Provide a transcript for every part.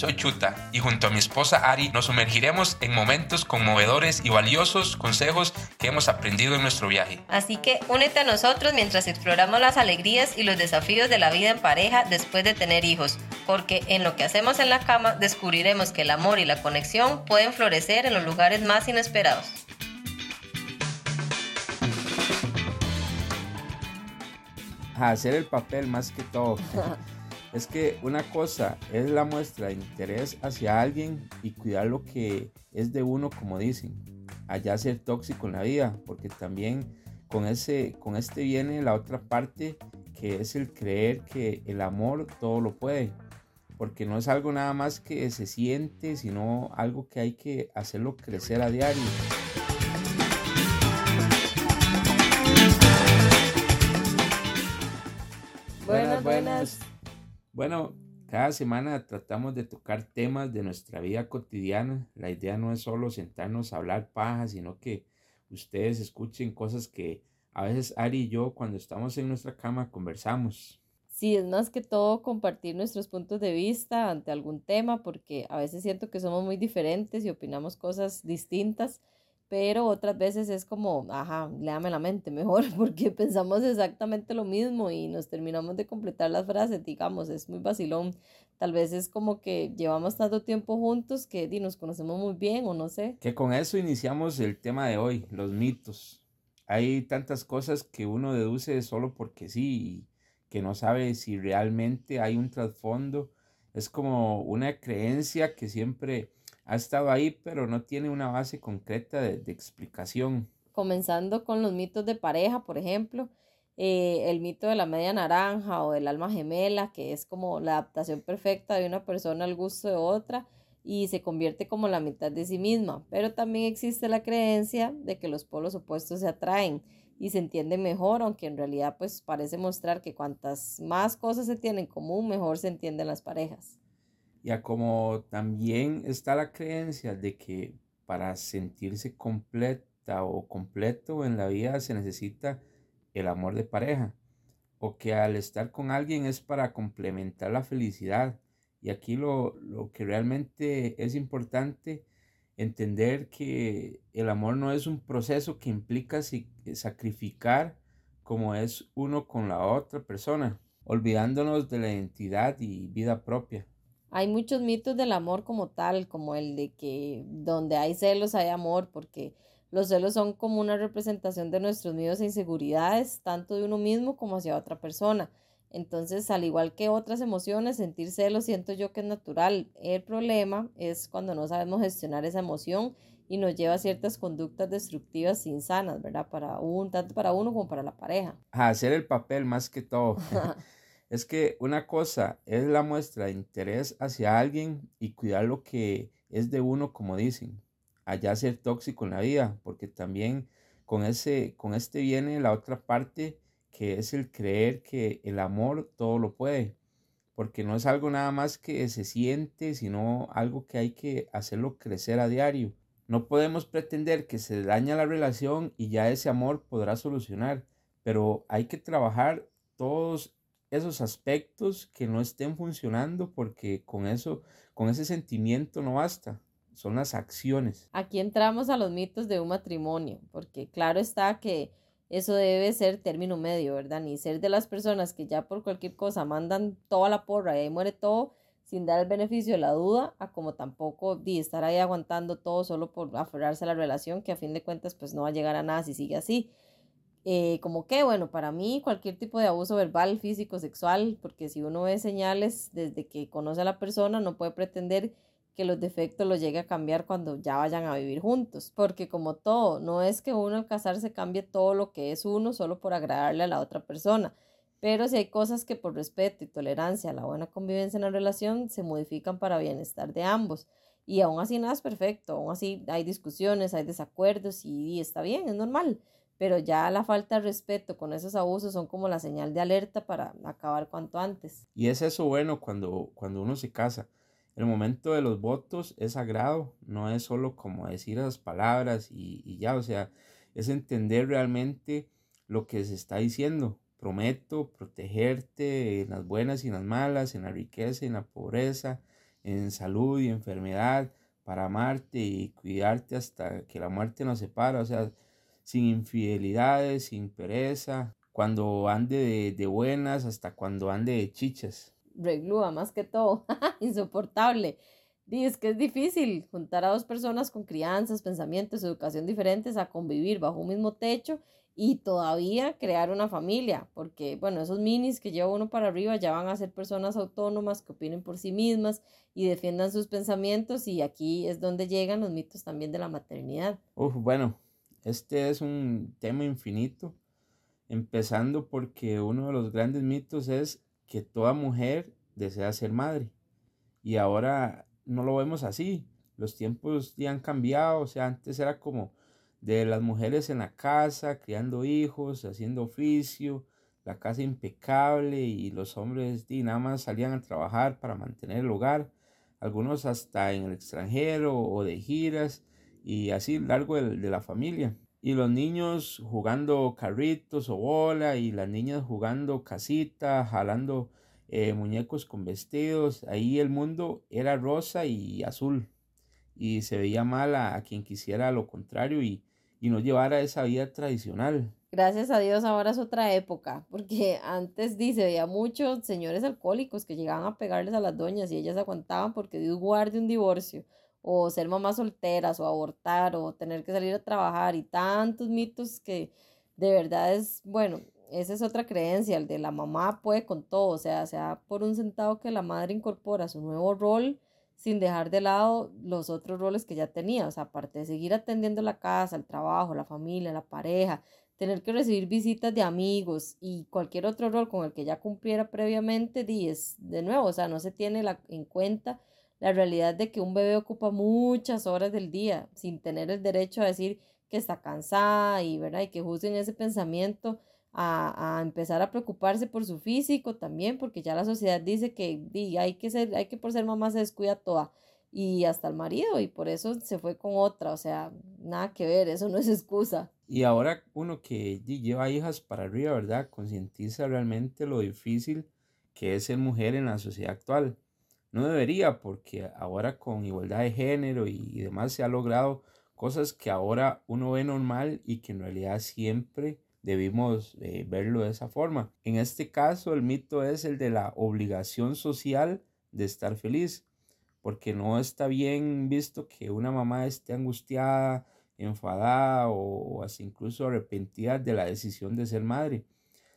soy Chuta y junto a mi esposa Ari nos sumergiremos en momentos conmovedores y valiosos consejos que hemos aprendido en nuestro viaje. Así que únete a nosotros mientras exploramos las alegrías y los desafíos de la vida en pareja después de tener hijos, porque en lo que hacemos en la cama descubriremos que el amor y la conexión pueden florecer en los lugares más inesperados. hacer el papel más que todo. es que una cosa es la muestra de interés hacia alguien y cuidar lo que es de uno, como dicen. Allá ser tóxico en la vida, porque también con, ese, con este viene la otra parte que es el creer que el amor todo lo puede. Porque no es algo nada más que se siente, sino algo que hay que hacerlo crecer a diario. Buenas, buenas. Bueno, cada semana tratamos de tocar temas de nuestra vida cotidiana. La idea no es solo sentarnos a hablar paja, sino que ustedes escuchen cosas que a veces Ari y yo cuando estamos en nuestra cama conversamos. Sí, es más que todo compartir nuestros puntos de vista ante algún tema, porque a veces siento que somos muy diferentes y opinamos cosas distintas pero otras veces es como, ajá, léame la mente mejor, porque pensamos exactamente lo mismo y nos terminamos de completar las frases, digamos, es muy vacilón. Tal vez es como que llevamos tanto tiempo juntos que di, nos conocemos muy bien o no sé. Que con eso iniciamos el tema de hoy, los mitos. Hay tantas cosas que uno deduce solo porque sí, que no sabe si realmente hay un trasfondo. Es como una creencia que siempre ha estado ahí, pero no tiene una base concreta de, explicación. Comenzando con los mitos de pareja, por ejemplo, eh, el mito de la media naranja o del alma gemela, que es como la adaptación perfecta de una persona al gusto de otra y se convierte como la mitad de sí misma. Pero también existe la creencia de que los polos opuestos se atraen y se entienden mejor, aunque en realidad pues parece mostrar que cuantas más cosas se tienen en común, mejor se entienden las parejas. Ya como también está la creencia de que para sentirse completa o completo en la vida se necesita el amor de pareja o que al estar con alguien es para complementar la felicidad. Y aquí lo, lo que realmente es importante entender que el amor no es un proceso que implica sacrificar como es uno con la otra persona, olvidándonos de la identidad y vida propia. Hay muchos mitos del amor como tal, como el de que donde hay celos hay amor, porque los celos son como una representación de nuestros miedos e inseguridades, tanto de uno mismo como hacia otra persona. Entonces, al igual que otras emociones, sentir celos siento yo que es natural. El problema es cuando no sabemos gestionar esa emoción y nos lleva a ciertas conductas destructivas insanas, ¿verdad? Para un, tanto para uno como para la pareja. A hacer el papel más que todo. Es que una cosa es la muestra de interés hacia alguien y cuidar lo que es de uno, como dicen. Allá ser tóxico en la vida, porque también con, ese, con este viene la otra parte que es el creer que el amor todo lo puede. Porque no es algo nada más que se siente, sino algo que hay que hacerlo crecer a diario. No podemos pretender que se daña la relación y ya ese amor podrá solucionar, pero hay que trabajar todos esos aspectos que no estén funcionando porque con eso, con ese sentimiento no basta. Son las acciones. Aquí entramos a los mitos de un matrimonio, porque claro está que eso debe ser término medio, ¿verdad? Ni ser de las personas que ya por cualquier cosa mandan toda la porra y muere todo sin dar el beneficio de la duda, a como tampoco estar ahí aguantando todo solo por aferrarse a la relación, que a fin de cuentas pues no va a llegar a nada si sigue así. Eh, como que, bueno, para mí cualquier tipo de abuso verbal, físico, sexual, porque si uno ve señales desde que conoce a la persona, no puede pretender que los defectos los llegue a cambiar cuando ya vayan a vivir juntos, porque como todo, no es que uno al casarse cambie todo lo que es uno solo por agradarle a la otra persona, pero si hay cosas que por respeto y tolerancia a la buena convivencia en la relación se modifican para bienestar de ambos. Y aún así nada es perfecto, aún así hay discusiones, hay desacuerdos y está bien, es normal pero ya la falta de respeto con esos abusos son como la señal de alerta para acabar cuanto antes. Y es eso bueno cuando, cuando uno se casa. El momento de los votos es sagrado, no es solo como decir esas palabras y, y ya, o sea, es entender realmente lo que se está diciendo. Prometo protegerte en las buenas y en las malas, en la riqueza y en la pobreza, en salud y enfermedad, para amarte y cuidarte hasta que la muerte nos separa, o sea, sin infidelidades, sin pereza, cuando ande de, buenas hasta cuando ande de chichas. Reglúa más que todo, insoportable. Y es que es difícil juntar a dos personas con crianzas, pensamientos, educación diferentes a convivir bajo un mismo techo y todavía crear una familia, porque bueno, esos minis que lleva uno para arriba ya van a ser personas autónomas que opinen por sí mismas y defiendan sus pensamientos y aquí es donde llegan los mitos también de la maternidad. Uf, bueno, este es un tema infinito, empezando porque uno de los grandes mitos es que toda mujer desea ser madre y ahora no lo vemos así, los tiempos ya han cambiado, o sea, antes era como de las mujeres en la casa, criando hijos, haciendo oficio, la casa impecable y los hombres y nada más salían a trabajar para mantener el hogar, algunos hasta en el extranjero o de giras y así largo de, de la familia. Y los niños jugando carritos o bola y las niñas jugando casita, jalando eh, muñecos con vestidos. Ahí el mundo era rosa y azul y se veía mal a, quien quisiera lo contrario y, y no llevara esa vida tradicional. Gracias a Dios ahora es otra época, porque antes dice, veía muchos señores alcohólicos que llegaban a pegarles a las doñas y ellas aguantaban porque Dios guarde un divorcio, o ser mamás solteras, o abortar, o tener que salir a trabajar, y tantos mitos que de verdad es, bueno, esa es otra creencia, el de la mamá puede con todo, o sea, sea por un centavo que la madre incorpora su nuevo rol, sin dejar de lado los otros roles que ya tenía, o sea, aparte de seguir atendiendo la casa, el trabajo, la familia, la pareja, tener que recibir visitas de amigos y cualquier otro rol con el que ya cumpliera previamente, es de nuevo, o sea, no se tiene la, en cuenta la realidad de que un bebé ocupa muchas horas del día sin tener el derecho a decir que está cansada y, ¿verdad? y que juzguen ese pensamiento a, a, empezar a preocuparse por su físico también, porque ya la sociedad dice que hay que ser, hay que por ser mamá se descuida toda y hasta el marido y por eso se fue con otra, o sea, nada que ver, eso no es excusa. Y ahora uno que lleva hijas para arriba, ¿verdad? Concientiza realmente lo difícil que es ser mujer en la sociedad actual. No debería, porque ahora con igualdad de género y, demás se ha logrado cosas que ahora uno ve normal y que en realidad siempre debimos eh, verlo de esa forma. En este caso, el mito es el de la obligación social de estar feliz, porque no está bien visto que una mamá esté angustiada, enfadada o, así incluso arrepentida de la decisión de ser madre.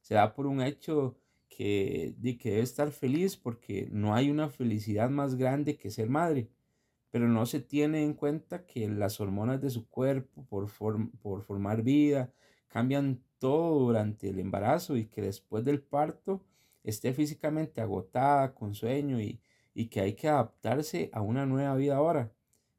Se da por un hecho que, de que debe estar feliz porque no hay una felicidad más grande que ser madre, pero no se tiene en cuenta que las hormonas de su cuerpo por, por formar vida cambian todo durante el embarazo y que después del parto esté físicamente agotada, con sueño y, y que hay que adaptarse a una nueva vida ahora.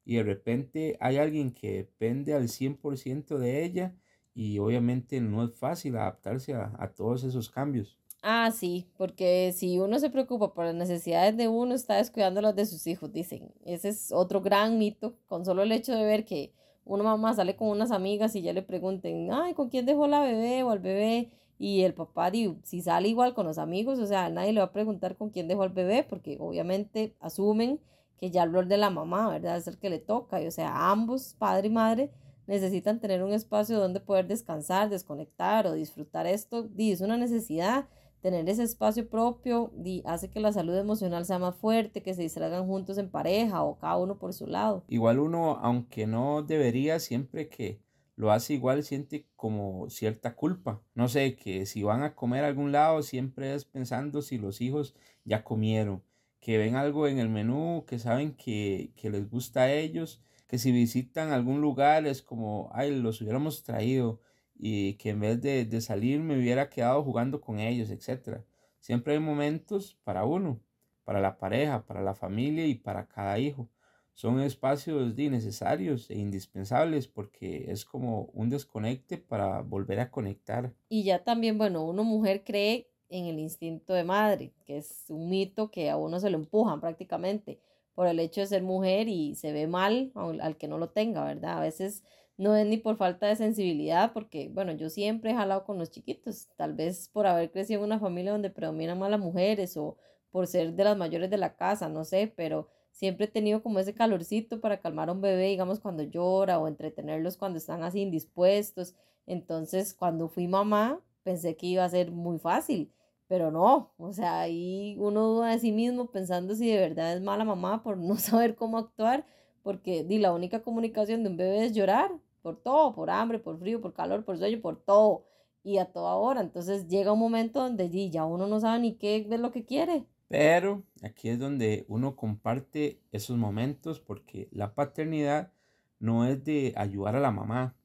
Y de repente hay alguien que depende al 100% de ella y obviamente no es fácil adaptarse a, a todos esos cambios. Ah, sí, porque si uno se preocupa por las necesidades de uno, está descuidando las de sus hijos, dicen. Ese es otro gran mito, con solo el hecho de ver que una mamá sale con unas amigas y ya le pregunten, ay, ¿con quién dejó la bebé o al bebé? Y el papá, si sale igual con los amigos, o sea, nadie le va a preguntar con quién dejó al bebé, porque obviamente asumen que ya el rol de la mamá, ¿verdad? Es el que le toca. Y o sea, ambos, padre y madre, necesitan tener un espacio donde poder descansar, desconectar o disfrutar esto. Y es una necesidad tener ese espacio propio hace que la salud emocional sea más fuerte, que se distraigan juntos en pareja o cada uno por su lado. Igual uno, aunque no debería, siempre que lo hace igual siente como cierta culpa. No sé, que si van a comer a algún lado siempre es pensando si los hijos ya comieron, que ven algo en el menú, que saben que, que les gusta a ellos, que si visitan algún lugar es como, ay, los hubiéramos traído y que en vez de, de, salir me hubiera quedado jugando con ellos, etc. Siempre hay momentos para uno, para la pareja, para la familia y para cada hijo. Son espacios necesarios e indispensables porque es como un desconecte para volver a conectar. Y ya también, bueno, una mujer cree en el instinto de madre, que es un mito que a uno se lo empujan prácticamente por el hecho de ser mujer y se ve mal al, al que no lo tenga, ¿verdad? A veces no es ni por falta de sensibilidad, porque, bueno, yo siempre he jalado con los chiquitos, tal vez por haber crecido en una familia donde predominan más las mujeres o por ser de las mayores de la casa, no sé, pero siempre he tenido como ese calorcito para calmar a un bebé, digamos, cuando llora o entretenerlos cuando están así indispuestos. Entonces, cuando fui mamá, pensé que iba a ser muy fácil, pero no, o sea, ahí uno duda de sí mismo pensando si de verdad es mala mamá por no saber cómo actuar, porque di, la única comunicación de un bebé es llorar por todo, por hambre, por frío, por calor, por sueño, por todo y a toda hora. Entonces llega un momento donde ya uno no sabe ni qué es lo que quiere. Pero aquí es donde uno comparte esos momentos porque la paternidad no es de ayudar a la mamá,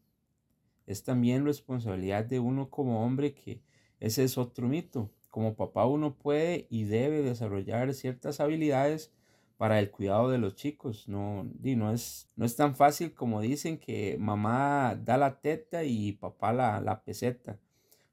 es también responsabilidad de uno como hombre que ese es otro mito. Como papá uno puede y debe desarrollar ciertas habilidades para el cuidado de los chicos. No, no, es, no es tan fácil como dicen que mamá da la teta y papá la, la peseta.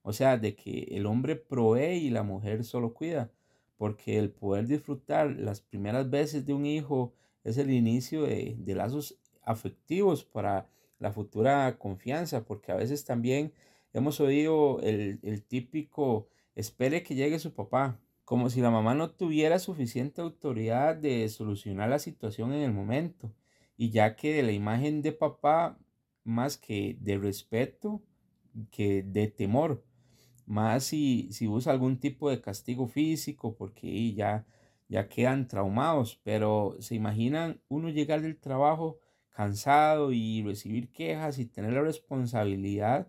O sea, de que el hombre provee y la mujer solo cuida porque el poder disfrutar las primeras veces de un hijo es el inicio de, lazos afectivos para la futura confianza, porque a veces también hemos oído el, el, típico espere que llegue su papá, como si la mamá no tuviera suficiente autoridad de solucionar la situación en el momento, y ya que de la imagen de papá, más que de respeto, que de temor, más si, si usa algún tipo de castigo físico, porque ya, ya quedan traumados, pero se imaginan uno llegar del trabajo cansado y recibir quejas y tener la responsabilidad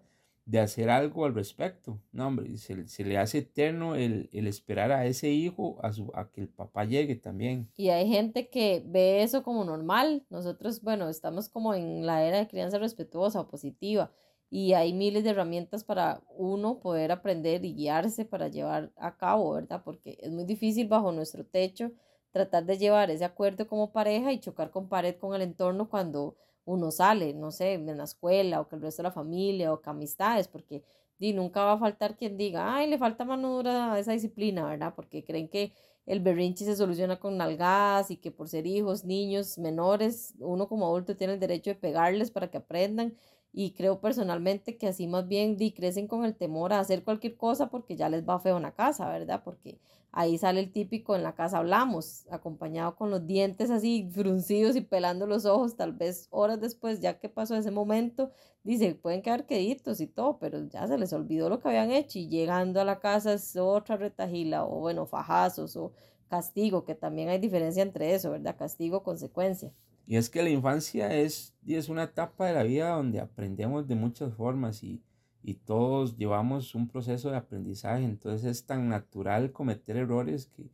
de hacer algo al respecto. No, hombre, se, le hace eterno el, el, esperar a ese hijo a, su, a que el papá llegue también. Y hay gente que ve eso como normal. Nosotros, bueno, estamos como en la era de crianza respetuosa o positiva y hay miles de herramientas para uno poder aprender y guiarse para llevar a cabo, ¿verdad? Porque es muy difícil bajo nuestro techo tratar de llevar ese acuerdo como pareja y chocar con pared con el entorno cuando uno sale, no sé, en la escuela o que el resto de la familia o que amistades, porque di, nunca va a faltar quien diga, ay, le falta mano dura a esa disciplina, ¿verdad? Porque creen que el berrinche se soluciona con nalgadas y que por ser hijos, niños, menores, uno como adulto tiene el derecho de pegarles para que aprendan y creo personalmente que así más bien di, crecen con el temor a hacer cualquier cosa porque ya les va feo en la casa, ¿verdad? Porque ahí sale el típico en la casa hablamos, acompañado con los dientes así fruncidos y pelando los ojos, tal vez horas después, ya que pasó ese momento, dice, pueden quedar queditos y todo, pero ya se les olvidó lo que habían hecho y llegando a la casa es otra retajila o bueno, fajazos o castigo, que también hay diferencia entre eso, ¿verdad? Castigo, consecuencia. Y es que la infancia es, es una etapa de la vida donde aprendemos de muchas formas y, y todos llevamos un proceso de aprendizaje, entonces es tan natural cometer errores que,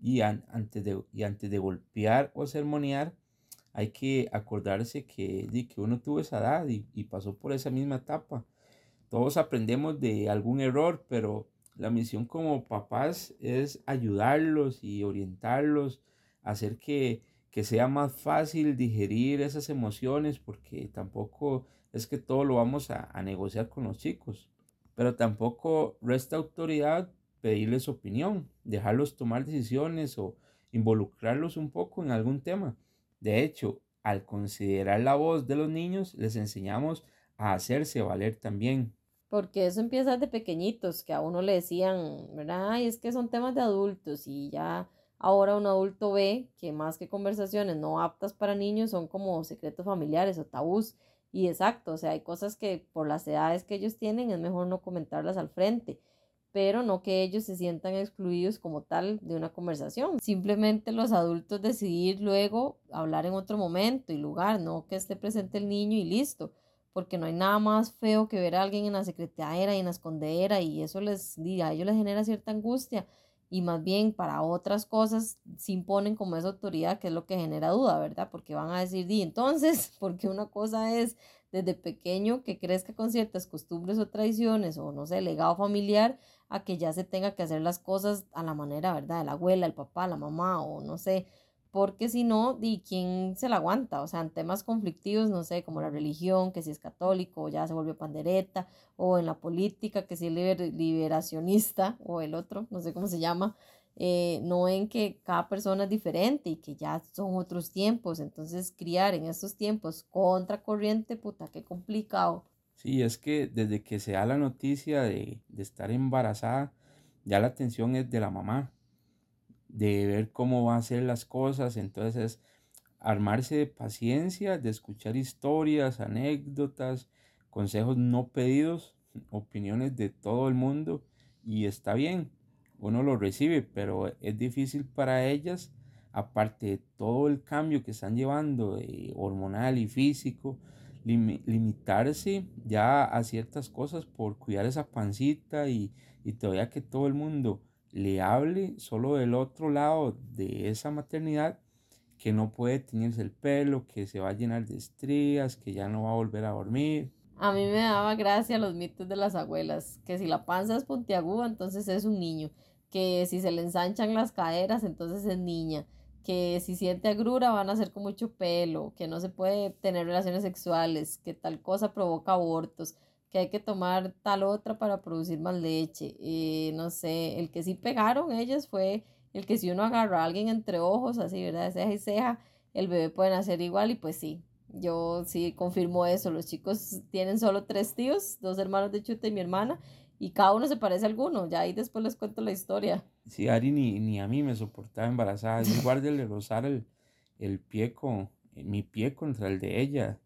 y, antes, de, y antes de golpear o sermonear, hay que acordarse que, de, que uno tuvo esa edad y, y pasó por esa misma etapa. Todos aprendemos de algún error, pero la misión como papás es ayudarlos y orientarlos, hacer que que sea más fácil digerir esas emociones, porque tampoco es que todo lo vamos a, negociar con los chicos, pero tampoco resta autoridad pedirles opinión, dejarlos tomar decisiones o involucrarlos un poco en algún tema. De hecho, al considerar la voz de los niños, les enseñamos a hacerse valer también. Porque eso empieza de pequeñitos, que a uno le decían, ¿verdad? Ay, es que son temas de adultos y ya Ahora un adulto ve que más que conversaciones no aptas para niños son como secretos familiares o tabús. Y exacto, o sea, hay cosas que por las edades que ellos tienen es mejor no comentarlas al frente, pero no que ellos se sientan excluidos como tal de una conversación. Simplemente los adultos decidir luego hablar en otro momento y lugar, no que esté presente el niño y listo, porque no hay nada más feo que ver a alguien en la secretera y en la escondera y eso les, a ellos les genera cierta angustia y más bien para otras cosas se imponen como esa autoridad que es lo que genera duda, ¿verdad? Porque van a decir, di entonces, porque una cosa es desde pequeño que crezca con ciertas costumbres o tradiciones o no sé, legado familiar, a que ya se tenga que hacer las cosas a la manera, ¿verdad? De la abuela, el papá, la mamá o no sé, porque si no, ¿y quién se la aguanta? O sea, en temas conflictivos, no sé, como la religión, que si es católico, o ya se volvió pandereta, o en la política, que si es liberacionista, o el otro, no sé cómo se llama, eh, no ven que cada persona es diferente y que ya son otros tiempos, entonces criar en estos tiempos contra corriente, puta, qué complicado. Sí, es que desde que se da la noticia de, de estar embarazada, ya la atención es de la mamá de ver cómo va a ser las cosas. Entonces armarse de paciencia, de escuchar historias, anécdotas, consejos no pedidos, opiniones de todo el mundo y está bien, uno lo recibe, pero es difícil para ellas, aparte de todo el cambio que están llevando hormonal y físico, limitarse ya a ciertas cosas por cuidar esa pancita y, y todavía que todo el mundo le hable solo del otro lado de esa maternidad que no puede teñirse el pelo, que se va a llenar de estrías, que ya no va a volver a dormir. A mí me daba gracia los mitos de las abuelas, que si la panza es puntiaguda, entonces es un niño, que si se le ensanchan las caderas, entonces es niña, que si siente agrura van a ser con mucho pelo, que no se puede tener relaciones sexuales, que tal cosa provoca abortos, que hay que tomar tal otra para producir más leche. Eh, no sé, el que sí pegaron ellos fue el que si uno agarra a alguien entre ojos, así, ¿verdad? Ceja y ceja, el bebé puede nacer igual y pues sí, yo sí confirmo eso. Los chicos tienen solo tres tíos, dos hermanos de chute y mi hermana, y cada uno se parece a alguno. Ya ahí después les cuento la historia. Sí, Ari ni, ni a mí me soportaba embarazada. Yo guardé de rozar el, el pie con, mi pie contra el de ella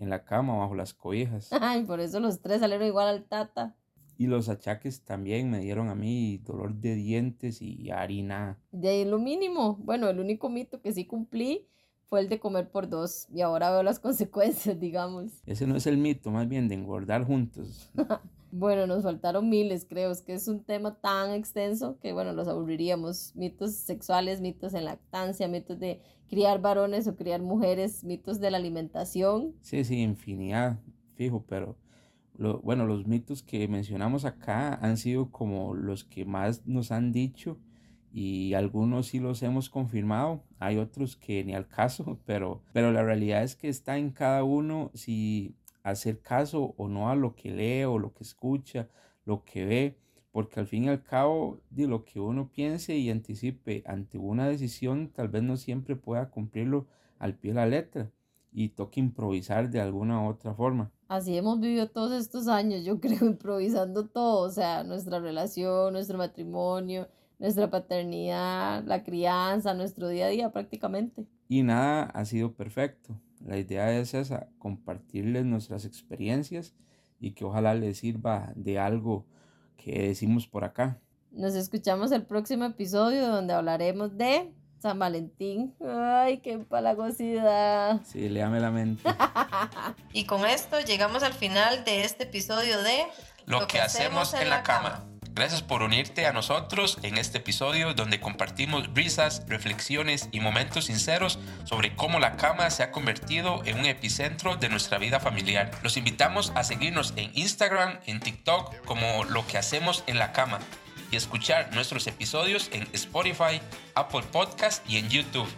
en la cama bajo las cobijas. Ay, por eso los tres salieron igual al tata. Y los achaques también me dieron a mí dolor de dientes y harina. De ahí lo mínimo. Bueno, el único mito que sí cumplí fue el de comer por dos. Y ahora veo las consecuencias, digamos. Ese no es el mito, más bien de engordar juntos. bueno, nos faltaron miles, creo. Es que es un tema tan extenso que, bueno, los aburriríamos. Mitos sexuales, mitos en lactancia, mitos de criar varones o criar mujeres, mitos de la alimentación. Sí, sí, infinidad, fijo, pero bueno, los mitos que mencionamos acá han sido como los que más nos han dicho y algunos sí los hemos confirmado, hay otros que ni al caso, pero, pero la realidad es que está en cada uno si hacer caso o no a lo que lee o lo que escucha, lo que ve, porque al fin y al cabo de lo que uno piense y anticipe ante una decisión tal vez no siempre pueda cumplirlo al pie de la letra y toque improvisar de alguna u otra forma. Así hemos vivido todos estos años, yo creo, improvisando todo, o sea, nuestra relación, nuestro matrimonio, nuestra paternidad, la crianza, nuestro día a día prácticamente. Y nada ha sido perfecto. La idea es esa, compartirles nuestras experiencias y que ojalá les sirva de algo que decimos por acá. Nos escuchamos el próximo episodio donde hablaremos de San Valentín. Ay, qué palagosidad. Sí, léame la mente. y con esto llegamos al final de este episodio de Lo, que, hacemos, en, la, cama. Gracias por unirte a nosotros en este episodio donde compartimos risas, reflexiones y momentos sinceros sobre cómo la cama se ha convertido en un epicentro de nuestra vida familiar. Los invitamos a seguirnos en Instagram, en TikTok como Lo que hacemos en la cama y escuchar nuestros episodios en Spotify, Apple Podcast y en YouTube.